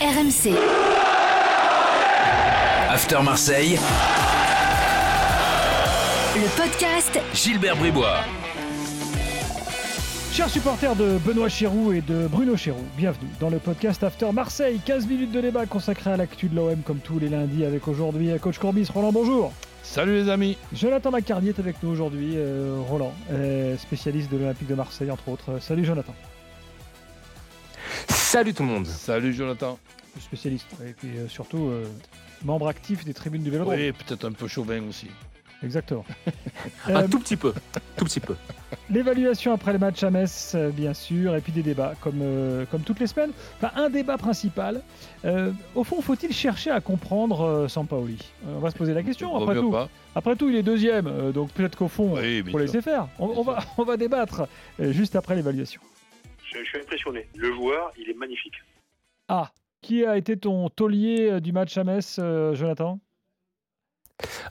RMC. After Marseille, Le podcast Gilbert Bribois. Chers supporters de Benoît Chéroux et de Bruno Chéroux, bienvenue dans le podcast After Marseille. 15 minutes de débat consacré à l'actu de l'OM comme tous les lundis avec aujourd'hui coach Corbis. Roland, bonjour. Salut les amis Jonathan Macardier est avec nous aujourd'hui. euh, Roland, euh, spécialiste de l'Olympique de Marseille entre autres. Euh, Salut Jonathan. Salut tout le monde. Salut Jonathan Spécialiste. Et puis euh, surtout euh, membre actif des tribunes du Vélodrome. Oui, peut-être un peu chauvin aussi. Exactement. Un Euh, tout petit peu, tout petit peu. L'évaluation après le match à Metz, euh, bien sûr, et puis des débats, comme, euh, comme toutes les semaines. Enfin, un débat principal. Euh, au fond, faut-il chercher à comprendre euh, Sampaoli? On va se poser la question. Après tout, pas. après tout, il est deuxième, euh, donc peut-être qu'au fond, Oui, il bien faut laisser faire. On, on va, on va débattre euh, juste après l'évaluation. Je, je suis impressionné. Le joueur, il est magnifique. Ah, qui a été ton taulier euh, du match à Metz, euh, Jonathan?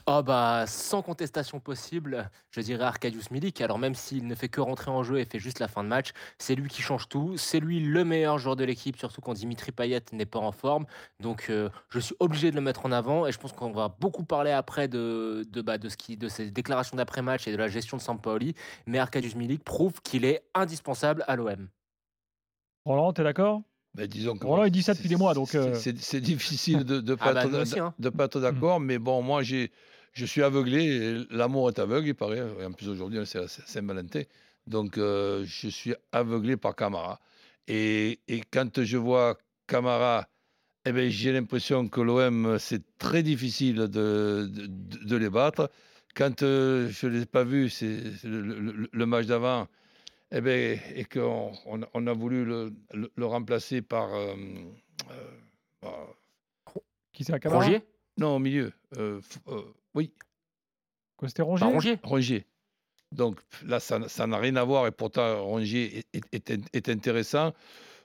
Oh bah sans contestation possible, je dirais Arkadiusz Milik. Alors même s'il ne fait que rentrer en jeu et fait juste la fin de match, c'est lui qui change tout. C'est lui le meilleur joueur de l'équipe, surtout quand Dimitri Payet n'est pas en forme. Donc euh, je suis obligé de le mettre en avant et je pense qu'on va beaucoup parler après de de, bah, de ce qui de ses déclarations d'après match et de la gestion de Sampaoli. Mais Arkadiusz Milik prouve qu'il est indispensable à l'OM. Roland, t'es d'accord? Mais disons que Roland, il dit ça depuis des mois, donc, c'est- euh, C'est difficile de ne Ah pas, bah, être hein. de pas être d'accord, mais bon, moi, j'ai, je suis aveuglé. L'amour est aveugle, il paraît. Et en plus, aujourd'hui, c'est la Saint-Valentin. Donc, euh, je suis aveuglé par Camara. Et, et quand je vois Camara, eh ben, j'ai l'impression que l'OM, c'est très difficile de, de, de les battre. Quand euh, je ne l'ai pas vu, c'est le, le- le match d'avant, eh ben, et qu'on on, on a voulu le, le- le remplacer par. euh, euh, par- Qui c'est à Camara Rongier? Non, au milieu. euh, euh, oui, Quoi, C'était Rongier? Rongier? Rongier. Donc là, ça ça n'a rien à voir et pourtant Rongier est, est- est- est intéressant.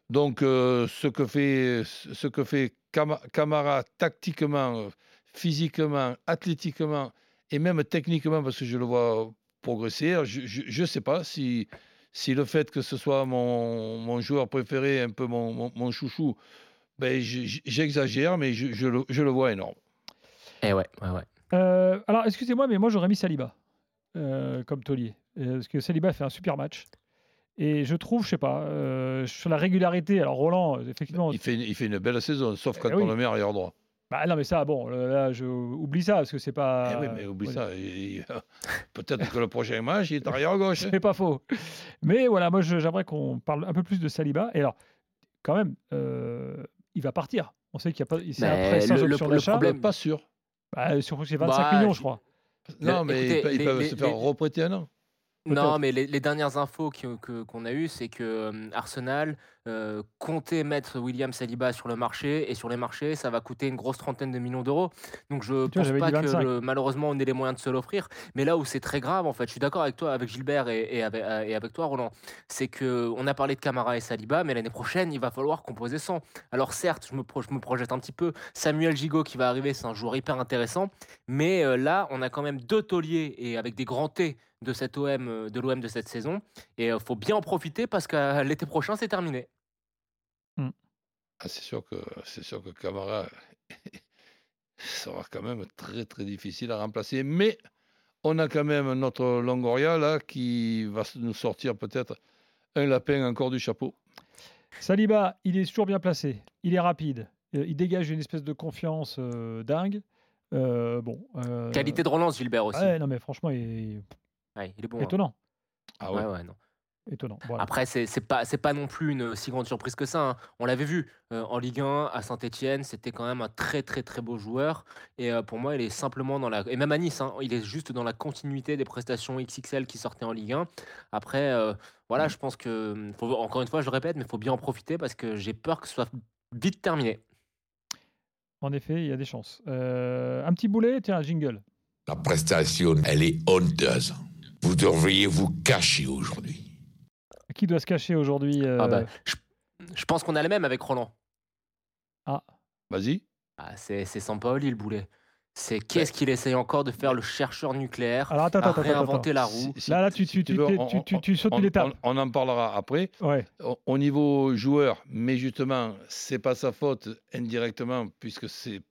Donc euh, ce que fait, ce que fait Cama- Camara tactiquement, physiquement, athlétiquement et même techniquement, parce que je le vois progresser, je ne sais pas si, si le fait que ce soit mon, mon joueur préféré, un peu mon, mon- mon chouchou, ben, j'exagère, mais je, je le, je le vois énorme. Eh ouais, ouais, ouais. Euh, alors, excusez-moi, mais moi, j'aurais mis Saliba euh, comme taulier. Euh, parce que Saliba fait un super match. Et je trouve, je sais pas, euh, sur la régularité, alors Roland, effectivement. Il fait, une- il fait une belle saison, sauf quand Eh oui. on le met arrière droit. Bah non, mais ça, bon, là, je oublie ça, parce que c'est pas. Eh oui, mais oublie ouais, ça. il- Peut-être que le prochain match, il est arrière gauche. C'est pas faux. Mais voilà, moi, j'aimerais qu'on parle un peu plus de Saliba. Et alors, quand même, euh, il va partir. On sait qu'il y a pas. C'est après sans le- le- option le d'achat. problème- Pas sûr. Bah, surtout que c'est 25 Bah, millions, je crois. Non, Le- mais écoutez, ils, pe- ils les- peuvent les- se faire les- reprêter un an. Non, mais les, les dernières infos qui- que- qu'on a eues, c'est que euh, Arsenal euh, comptait mettre William Saliba sur le marché et sur les marchés, ça va coûter une grosse trentaine de millions d'euros. Donc je vois, pense pas que 25. le- malheureusement on ait les moyens de se l'offrir. Mais là où c'est très grave, en fait, je suis d'accord avec toi, avec Gilbert et, et avec, euh, et avec toi, Roland, c'est que on a parlé de Camara et Saliba, mais l'année prochaine il va falloir composer sans. Alors certes, je me, pro- je me projette un petit peu. Samuel Gigot qui va arriver, c'est un joueur hyper intéressant, mais euh, là on a quand même deux tauliers et avec des grands T de cet OM, euh, de l'OM de cette saison. Et il faut bien en profiter parce que euh, l'été prochain, c'est terminé. Ah, c'est sûr que c'est sûr que Camara sera quand même très très difficile à remplacer. Mais on a quand même notre Longoria là qui va nous sortir peut-être un lapin encore du chapeau. Saliba, il est toujours bien placé. Il est rapide. euh, il dégage une espèce de confiance euh, dingue. Euh, bon. euh, Qualité de relance, Gilbert aussi. Ouais, non, mais franchement, il Ouais, il est bon. hein. étonnant. Ah Ouais, ouais, non. Étonnant. Après, c'est pas, pas non plus une si grande surprise que ça. hein. On l'avait vu euh, en Ligue 1 à Saint-Etienne, c'était quand même un très très très beau joueur. Et euh, pour moi, il est simplement dans la. Et même à Nice, hein, il est juste dans la continuité des prestations XXL qui sortaient en Ligue 1. Après, euh, voilà, je pense que. Faut, encore une fois, je le répète, mais il faut bien en profiter parce que j'ai peur que ce soit vite terminé. En effet, il y a des chances. Euh, un petit boulet, tiens, un jingle. La prestation, elle est honteuse. Vous devriez vous cacher aujourd'hui. Qui doit se cacher aujourd'hui euh, Ah bah, je, je pense qu'on a le même avec Roland. Vas-y. Ah, c'est c'est Sampaoli le boulet. C'est qu'est-ce qu'il essaye encore de faire le chercheur nucléaire, Alors attends, à attends, réinventer attends. la roue. Si- si- Là, là, tu, si tu, tu, veux, tu, on- tu, tu, on- tu sautes on- une étape. on- on en parlera après. Ouais. Au, au niveau joueur, mais justement, c'est pas sa faute indirectement, puisque c'est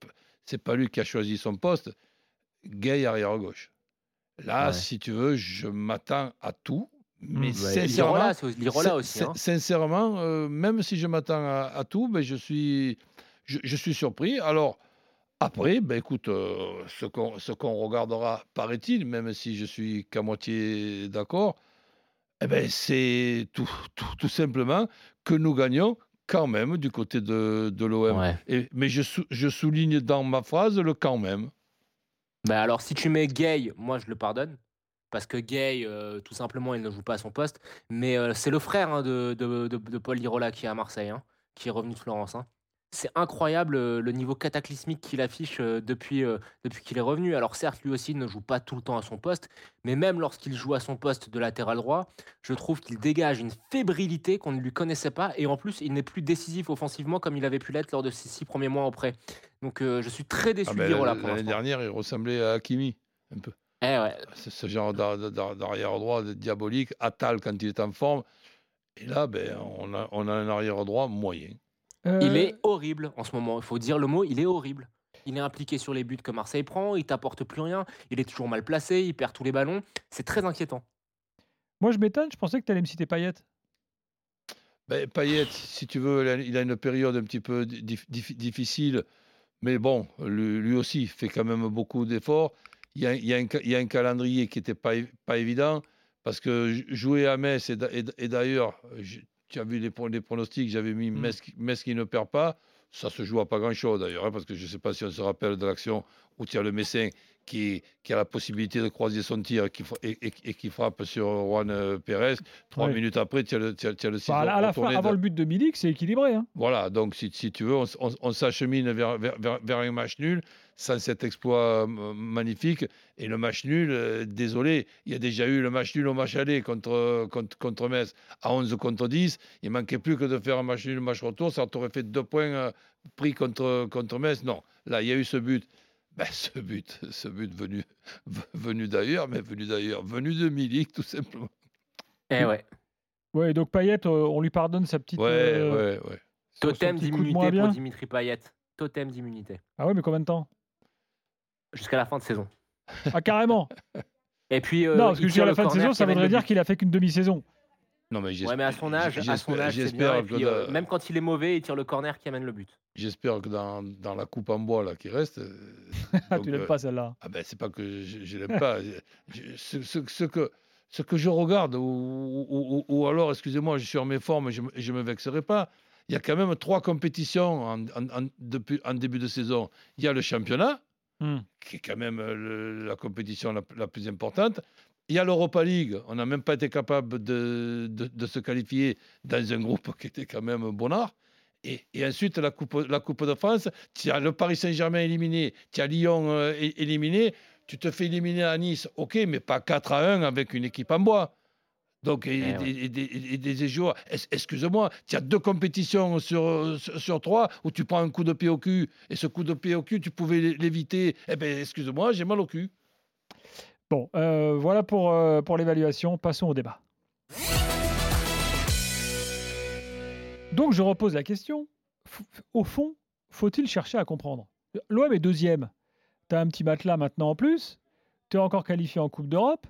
c'est pas lui qui a choisi son poste. Gay arrière gauche. Là, Ouais. si tu veux, je m'attends à tout, mais Mm. sincèrement, Lirola, aussi. hein. sincèrement, euh, même si je m'attends à, à tout, ben, je suis je, je suis surpris. Alors après, ben écoute, euh, ce qu'on regardera, paraît-il, même si je suis qu'à moitié d'accord, eh ben, c'est tout, tout, tout simplement que nous gagnons quand même du côté de, de l'OM. Ouais. Mais je, sou- je souligne dans ma phrase le quand même. Bah alors, si tu mets Gay, moi je le pardonne. Parce que Gay, euh, tout simplement, il ne joue pas à son poste. Mais euh, c'est le frère hein, de, Paul Lirola qui est à Marseille, hein, qui est revenu de Florence. hein. C'est incroyable euh, le niveau cataclysmique qu'il affiche depuis, depuis qu'il est revenu. Alors certes, lui aussi ne joue pas tout le temps à son poste, mais même lorsqu'il joue à son poste de latéral droit, je trouve qu'il dégage une fébrilité qu'on ne lui connaissait pas. Et en plus, il n'est plus décisif offensivement comme il avait pu l'être lors de ses six premiers mois auprès. Donc euh, je suis très déçu Ah de ben, Lirola pour L'année dernière, il ressemblait à Hakimi, un peu. Eh ouais, ce genre d'ar- d'ar- d'arrière droit de- diabolique, Attal quand il est en forme. Et là, ben, on, a, on a un arrière droit moyen. Euh, Il est horrible en ce moment. Il faut dire le mot, il est horrible. Il est impliqué sur les buts que Marseille prend, il t'apporte plus rien, il est toujours mal placé, il perd tous les ballons. C'est très inquiétant. Moi, je m'étonne, je pensais que tu allais me citer Payet. Ben, Payet, si tu veux, il a, il a une période un petit peu dif- dif- difficile, mais bon, lui, aussi fait quand même beaucoup d'efforts. Il y a, un, calendrier qui n'était pas, pas évident, parce que jouer à Metz, et, d'ailleurs, tu as vu les, pro- les pronostics, j'avais mis. Metz, qui- Metz qui ne perd pas, ça se joue à pas grand-chose d'ailleurs, hein, parce que je ne sais pas si on se rappelle de l'action où tu as le Messin qui, qui a la possibilité de croiser son tir et qui, fra- et, et- et qui frappe sur Juan euh, Pérez. Trois minutes après, tu as le, as- as le ciseau à la- fin, avant de- le but de Milik, c'est équilibré. Hein. voilà, donc si, si tu veux, on, s- on- on s'achemine vers, vers, vers- vers un match nul sans cet exploit magnifique. Et le match nul, euh, désolé, il y a déjà eu le match nul au match aller contre, contre, contre Metz à 11 contre 10. Il manquait plus que de faire un match nul, un match retour. Ça t'aurait fait deux points euh, pris contre, contre Metz. Non, là, il y a eu ce but. Ben, ce but, ce but venu, venu d'ailleurs, mais venu d'ailleurs, venu de Milik, tout simplement. Eh ouais. Ouais, donc Payet, euh, on lui pardonne sa petite. Ouais, euh, ouais, Totem d'immunité pour Dimitri Payet. Totem d'immunité. Ah ouais, mais combien de temps? Jusqu'à la fin de saison. Ah, carrément Et puis, euh, Non, parce que il je tire à la fin de saison, ça voudrait dire qu'il a fait qu'une demi-saison. Non, mais Ouais, j'espère- mais à son âge, à son j'espère- âge, c'est bien. j'espère Et que puis, euh, dans- même quand il est mauvais, il tire le corner qui amène le but. J'espère que dans, dans la coupe en bois là, qui reste. euh, Ah, donc, tu l'aimes pas celle-là. Ah ben c'est pas que je, je l'aime pas. Je- je- ce, ce- ce que, ce que je regarde, ou, ou- ou- ou alors, excusez-moi, je suis en mes formes, je ne me vexerai pas. Il y a quand même trois compétitions en, en- en- depuis, en début de saison. Il y a le championnat, Hmm. qui est quand même euh, la compétition la, plus importante. Il y a l'Europa League. On n'a même pas été capable de, de- se qualifier dans un groupe qui était quand même bonnard. Et, et ensuite, la coupe, la coupe de France, tu as le Paris Saint-Germain éliminé, tu as Lyon euh, éliminé, tu te fais éliminer à Nice, ok, mais pas 4 à 1 avec une équipe en bois. Donc, et, Eh et- ouais. et des- et des excuse-moi, tu as deux compétitions sur, sur, trois où tu prends un coup de pied au cul, et ce coup de pied au cul, tu pouvais l'é- l'éviter. Eh bien, excuse-moi, j'ai mal au cul. Bon, euh, voilà pour, euh, pour l'évaluation. Passons au débat. Donc, je repose la question. F- Au fond, faut-il chercher à comprendre? L'OM est deuxième. Tu as un petit matelas maintenant en plus. Tu es encore qualifié en Coupe d'Europe.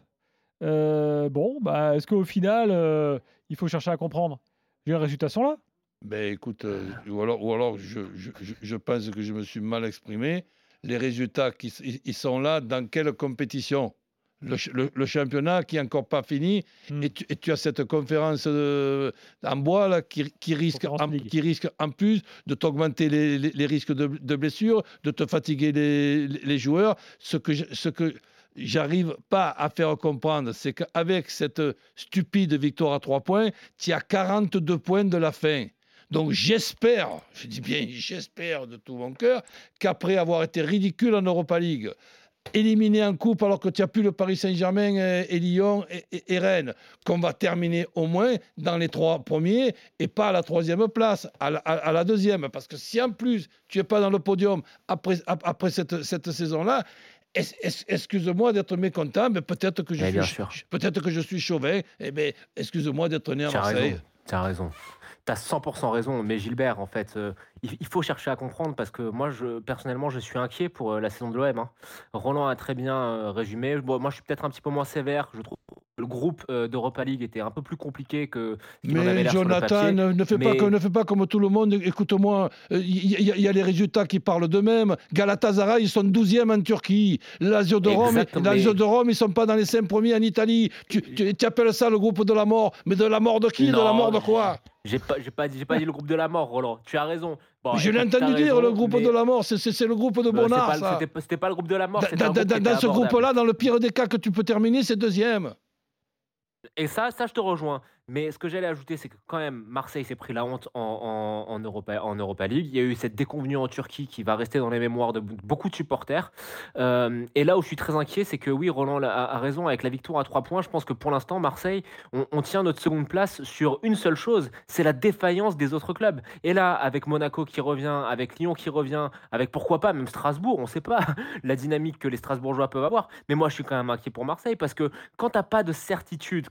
Euh, bon, bah, est-ce qu'au final, euh, il faut chercher à comprendre? Les résultats sont là. Ben écoute, euh, ou alors, ou alors je, je- je- pense que je me suis mal exprimé. Les résultats, qui, ils- sont là dans quelle compétition? Le, le- le championnat qui n'est encore pas fini Hmm. et, tu, et tu as cette conférence en bois là, qui, qui risque en, qui risque en plus de t'augmenter les, les- les risques de, de blessures, de te fatiguer les, les- les joueurs. Ce que, je- ce que j'arrive pas à faire comprendre, c'est qu'avec cette stupide victoire à trois points, tu as 42 points de la fin. Donc j'espère, je dis bien j'espère de tout mon cœur, qu'après avoir été ridicule en Europa League, éliminé en coupe alors que tu n'as plus le Paris Saint-Germain et, Lyon et, Rennes, qu'on va terminer au moins dans les trois premiers et pas à la troisième place, à la, deuxième. Parce que si en plus tu n'es pas dans le podium après, ap- après cette, saison-là, excuse-moi d'être mécontent, mais peut-être que, je suis bien peut-être que je suis chauvin, eh ben, excuse-moi d'être né à Marseille. Tu as raison. Tu as 100% raison. Mais Gilbert, en fait, euh, il, faut chercher à comprendre parce que moi, je, personnellement, je suis inquiet pour euh, la saison de l'OM. hein. Roland a très bien euh, résumé. Bon, moi, je suis peut-être un petit peu moins sévère. Je trouve le groupe euh, d'Europa League était un peu plus compliqué que ce qu'il en avait Mais l'air sur le Jonathan, ne, ne fais pas comme, ne fais pas comme tout le monde. Écoute-moi, il y, y- y a les résultats qui parlent d'eux-mêmes. Galatasaray, ils sont 12e en Turquie. Lazio de Rome, Lazio de Rome, ils sont pas dans les 5 premiers en Italie. Tu, tu- tu appelles ça le groupe de la mort. Mais de la mort de qui? De la mort de quoi? J'ai pas, j'ai pas, dit- j'ai pas dit le groupe de la mort, Roland. Tu as raison. Bon, Je l'ai entendu dire, raison, le groupe mais, de la mort. C'est- le groupe de euh, Bonnard, c'était pas- pas le groupe de la mort. Dans, un groupe ce groupe-là, dans le pire des cas que tu peux terminer, c'est deuxième. Et ça, ça, je te rejoins. Mais ce que j'allais ajouter, c'est que quand même, Marseille s'est pris la honte en, en, en Europa, League. Il y a eu cette déconvenue en Turquie qui va rester dans les mémoires de beaucoup de supporters. Euh, et là où je suis très inquiet, c'est que oui, Roland a, raison, avec la victoire à 3 points, je pense que pour l'instant, Marseille, on, on tient notre seconde place sur une seule chose, c'est la défaillance des autres clubs. Et là, avec Monaco qui revient, avec Lyon qui revient, avec pourquoi pas même Strasbourg, on ne sait pas la dynamique que les Strasbourgeois peuvent avoir. Mais moi, je suis quand même inquiet pour Marseille parce que quand tu n'as pas de certitude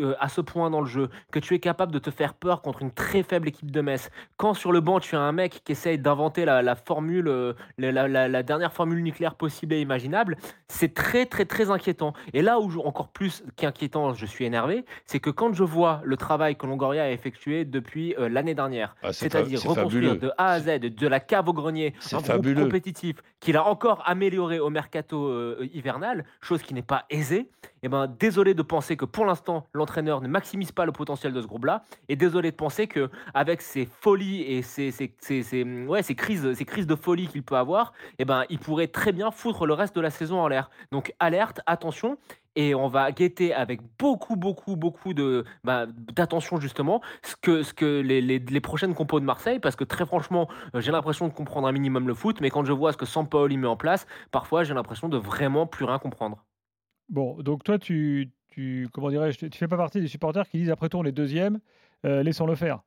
euh, à ce point dans le jeu, que tu es capable de te faire peur contre une très faible équipe de Metz, quand sur le banc tu as un mec qui essaye d'inventer la, la formule, euh, la, la- la- la dernière formule nucléaire possible et imaginable, c'est très très très inquiétant. Et là où je- encore plus qu'inquiétant, je suis énervé, c'est que quand je vois le travail que Longoria a effectué depuis euh, l'année dernière, Ah, c'est-à-dire c'est reconstruire fabuleux. de A à Z, de la cave au grenier, un groupe fabuleux. compétitif qu'il a encore amélioré au mercato hivernal, chose qui n'est pas aisée. Eh ben, désolé de penser que pour l'instant l'entraîneur ne maximise pas le potentiel de ce groupe-là, et désolé de penser que avec ses folies et ses, ses- ses- ses- ouais, ses crises, ces crises de folie qu'il peut avoir, eh ben, il pourrait très bien foutre le reste de la saison en l'air. Donc alerte, attention. Et on va guetter avec beaucoup, beaucoup, beaucoup de bah, d'attention justement ce que, ce que les, les- les prochaines compos de Marseille, parce que très franchement, euh, j'ai l'impression de comprendre un minimum le foot, mais quand je vois ce que Sampaoli met en place, parfois j'ai l'impression de vraiment plus rien comprendre. Bon, donc toi, tu, tu comment dirais-je, tu fais pas partie des supporters qui disent après tout on est deuxième, euh, laissons-le faire.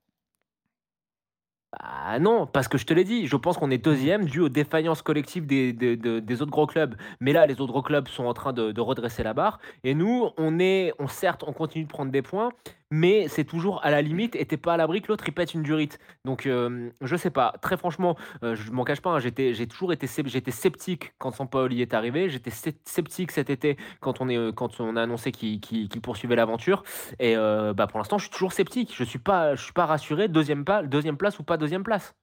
Ah non, parce que je te l'ai dit, je pense qu'on est deuxième dû aux défaillances collectives des, des, des- des autres gros clubs. Mais là, les autres gros clubs sont en train de, de redresser la barre. Et nous, on est, on certes, on continue de prendre des points, mais c'est toujours à la limite et t'es pas à l'abri que l'autre il pète une durite. Donc euh, je sais pas, très franchement, euh, je m'en cache pas, hein, j'étais, j'ai toujours été, j'étais sceptique quand Sampaoli est arrivé, j'étais sce- sceptique cet été quand on, euh, a annoncé qu'il, poursuivait l'aventure. Et euh, bah, pour l'instant, je suis toujours sceptique. Je suis pas, suis pas rassuré. Deuxième place ou pas deuxième place.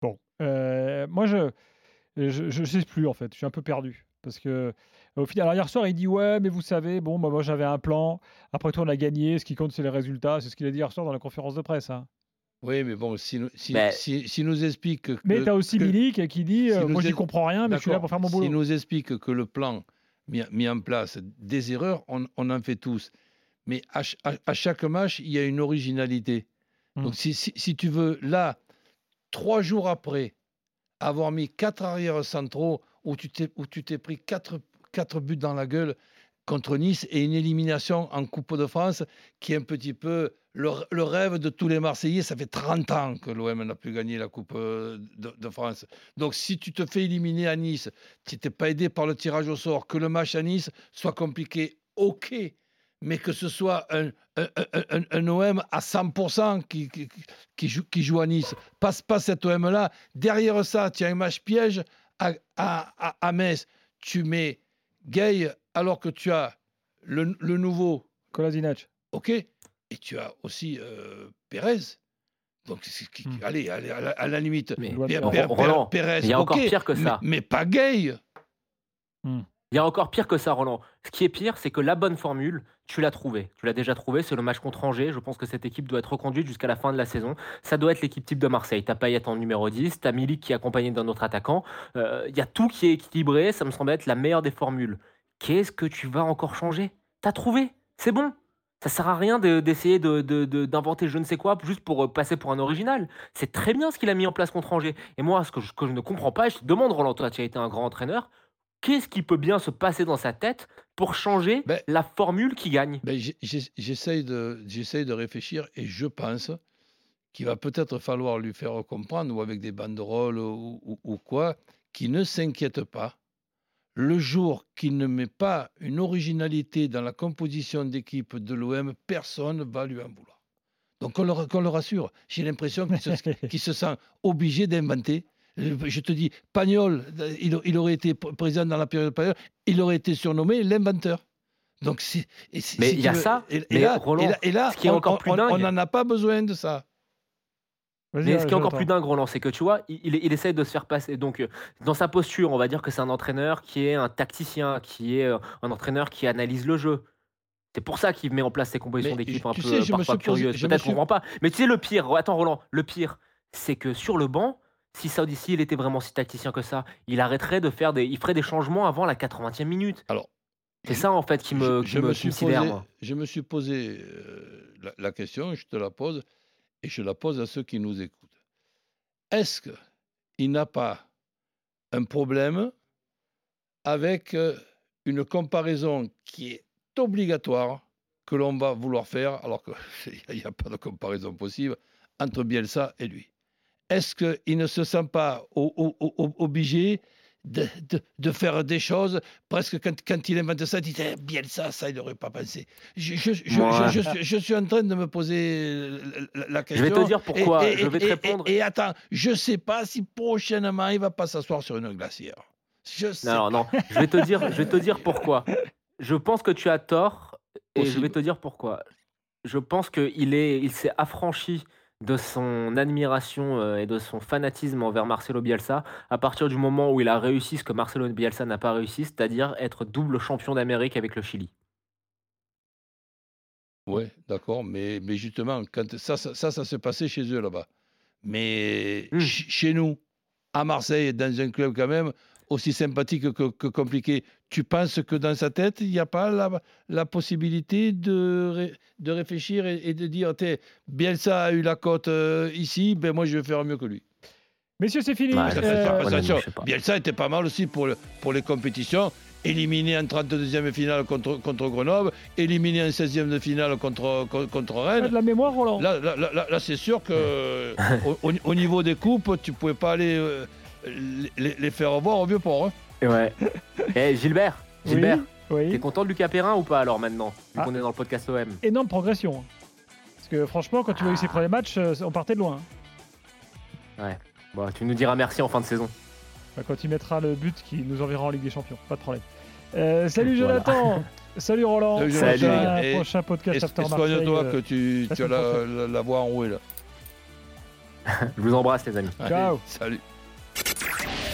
Bon, euh, moi je, je je sais plus en fait, je suis un peu perdu parce que au final, alors hier soir il dit ouais mais vous savez bon bah, moi j'avais un plan, après tout on a gagné, ce qui compte c'est les résultats, c'est ce qu'il a dit hier soir dans la conférence de presse. hein. Oui, mais bon, si, nous- si, Mais- si, si nous explique que. Mais tu as aussi que- Milik qui dit si euh, moi j'y comprends rien mais je suis là pour faire mon boulot. S'il nous explique que le plan mis, mis en place, des erreurs, on, on en fait tous. Mais à, ch- à- à chaque match, il y a une originalité. Hmm. Donc si, si- si tu veux, là, trois jours après, avoir mis quatre arrières centraux où tu t'es où tu t'es pris quatre, quatre buts dans la gueule contre Nice et une élimination en Coupe de France qui est un petit peu le, rêve de tous les Marseillais. Ça fait 30 ans que l'OM n'a plus gagné la Coupe euh, de, France. Donc si tu te fais éliminer à Nice, tu n'étais pas aidé par le tirage au sort, que le match à Nice soit compliqué, ok. Mais que ce soit un, un, OM à 100% qui, qui, qui joue, qui joue à Nice. Passe pas cet OM-là. Derrière ça, tu as un match piège à, à, à, à Metz. Tu mets Gay alors que tu as le, le nouveau, Kolasinac. ok. Et tu as aussi euh, Pérez. Donc, qui- Hmm. allez, allez, à la, à la limite. Mais Pérez, il y a encore ok, pire que mais- ça. Mais, pas Gay. Il y a encore pire que ça, Roland. Ce qui est pire, c'est que la bonne formule, tu l'as trouvée. Tu l'as déjà trouvée, c'est le match contre Angers. Je pense que cette équipe doit être reconduite jusqu'à la fin de la saison. Ça doit être l'équipe type de Marseille. T'as Payet en numéro 10, t'as Milik qui est accompagné d'un autre attaquant. Euh, Il y a tout qui est équilibré. Ça me semble être la meilleure des formules. Qu'est-ce que tu vas encore changer? T'as trouvé? C'est bon ça sert à rien de- d'essayer de- de- de- d'inventer je ne sais quoi juste pour euh, passer pour un original. C'est très bien ce qu'il a mis en place contre Angers. Et moi, ce que je, ne comprends pas, je te demande, Roland, toi, tu as été un grand entraîneur, qu'est-ce qui peut bien se passer dans sa tête pour changer Ben- la formule qui gagne? Ben, J'essaye de, réfléchir et je pense qu'il va peut-être falloir lui faire comprendre, ou avec des banderoles ou, ou- ou quoi, qu'il ne s'inquiète pas. Le jour qu'il ne met pas une originalité dans la composition d'équipe de l'OM, personne ne va lui en vouloir. Donc qu'on le, rassure. J'ai l'impression qu'il se, qu'il se sent obligé d'inventer. Je te dis, Pagnol, il, il aurait été pr- président dans la période Pagnol, il aurait été surnommé l'inventeur. Donc et si- Mais si il y a veux- ça, Et, là, Roland, et là- et là, ce qui est on- encore plus dingue- on n'en a pas besoin de ça. Mais ce qui est encore plus dingue, Roland, c'est que tu vois, il, essaie de se faire passer. Donc, euh, dans sa posture, on va dire que c'est un entraîneur qui est un tacticien, qui est euh, un entraîneur qui analyse le jeu. C'est pour ça qu'il met en place ces compositions d'équipe un sais, peu euh, parfois curieuses. Peut-être qu'on comprend pas. Mais tu sais, le pire, attends, Roland, le pire, c'est que sur le banc, si Saudi il était vraiment si tacticien que ça, il arrêterait de faire des. Il ferait des changements avant la 80e minute. Alors, C'est ça, en fait, qui me, je, qui je me, me qui suis me sidère, posé, moi. je me suis posé euh, la, la question, je te la pose, et je la pose à ceux qui nous écoutent. Est-ce qu'il n'a pas un problème avec euh, une comparaison qui est obligatoire que l'on va vouloir faire, alors qu'il n'y a pas de comparaison possible, entre Bielsa et lui? Est-ce qu'il ne se sent pas o- o- o- obligé de, de- de faire des choses. Presque quand, quand il invente ça, il dit Eh, Bielsa, ça, il n'aurait pas pensé. Je, suis, je suis en train de me poser la, la Je question. vais te dire pourquoi. Et, et- je vais te répondre. Et, et attends, je ne sais pas si prochainement il va pas s'asseoir sur une glacière. Je sais Non, non, je vais te dire, je vais te dire pourquoi. Je pense que tu as tort et je vais te dire pourquoi. Je pense qu'il est, il s'est affranchi de son admiration euh, et de son fanatisme envers Marcelo Bielsa à partir du moment où il a réussi ce que Marcelo Bielsa n'a pas réussi, c'est-à-dire être double champion d'Amérique avec le Chili. Oui, d'accord, mais, mais justement, quand ça, ça, ça, ça s'est passé chez eux là-bas. Mais ch- chez nous, à Marseille, dans un club quand même aussi sympathique que, que compliqué, tu penses que dans sa tête, il n'y a pas la, la possibilité de, ré- de réfléchir et, et de dire, T'es, Bielsa a eu la cote euh, ici, ben moi je vais faire mieux que lui. Messieurs, c'est fini. Ouais, Ça Euh, ça. Bielsa était pas mal aussi pour, le- pour les compétitions. Éliminé en 32e finale contre, contre Grenoble, éliminé en 16e de finale contre, contre, Pas Rennes. de la mémoire, Roland. Là, là, là, là- là, c'est sûr que au, au- au niveau des coupes, tu pouvais pas aller euh, les, les faire voir au vieux port. hein. Ouais. Eh Gilbert, Gilbert, oui. t'es content de Lucas Perrin ou pas alors maintenant, vu Ah. qu'on est dans le podcast OM Énorme progression. hein. Parce que franchement, quand tu vois eu ses premiers matchs, euh, on partait de loin. hein. Bon, tu nous diras merci en fin de saison. Bah, quand il mettra le but qui nous enverra en Ligue des Champions, pas de problème. Euh, salut Voilà. Jonathan, salut Roland, Salut, Jonathan. prochain, Et- prochain podcast Et, After et Marseille. soigne-toi euh, que tu, as la, prochaine. la- la voix enrouée là. Je vous embrasse les amis. Ciao. Allez, salut.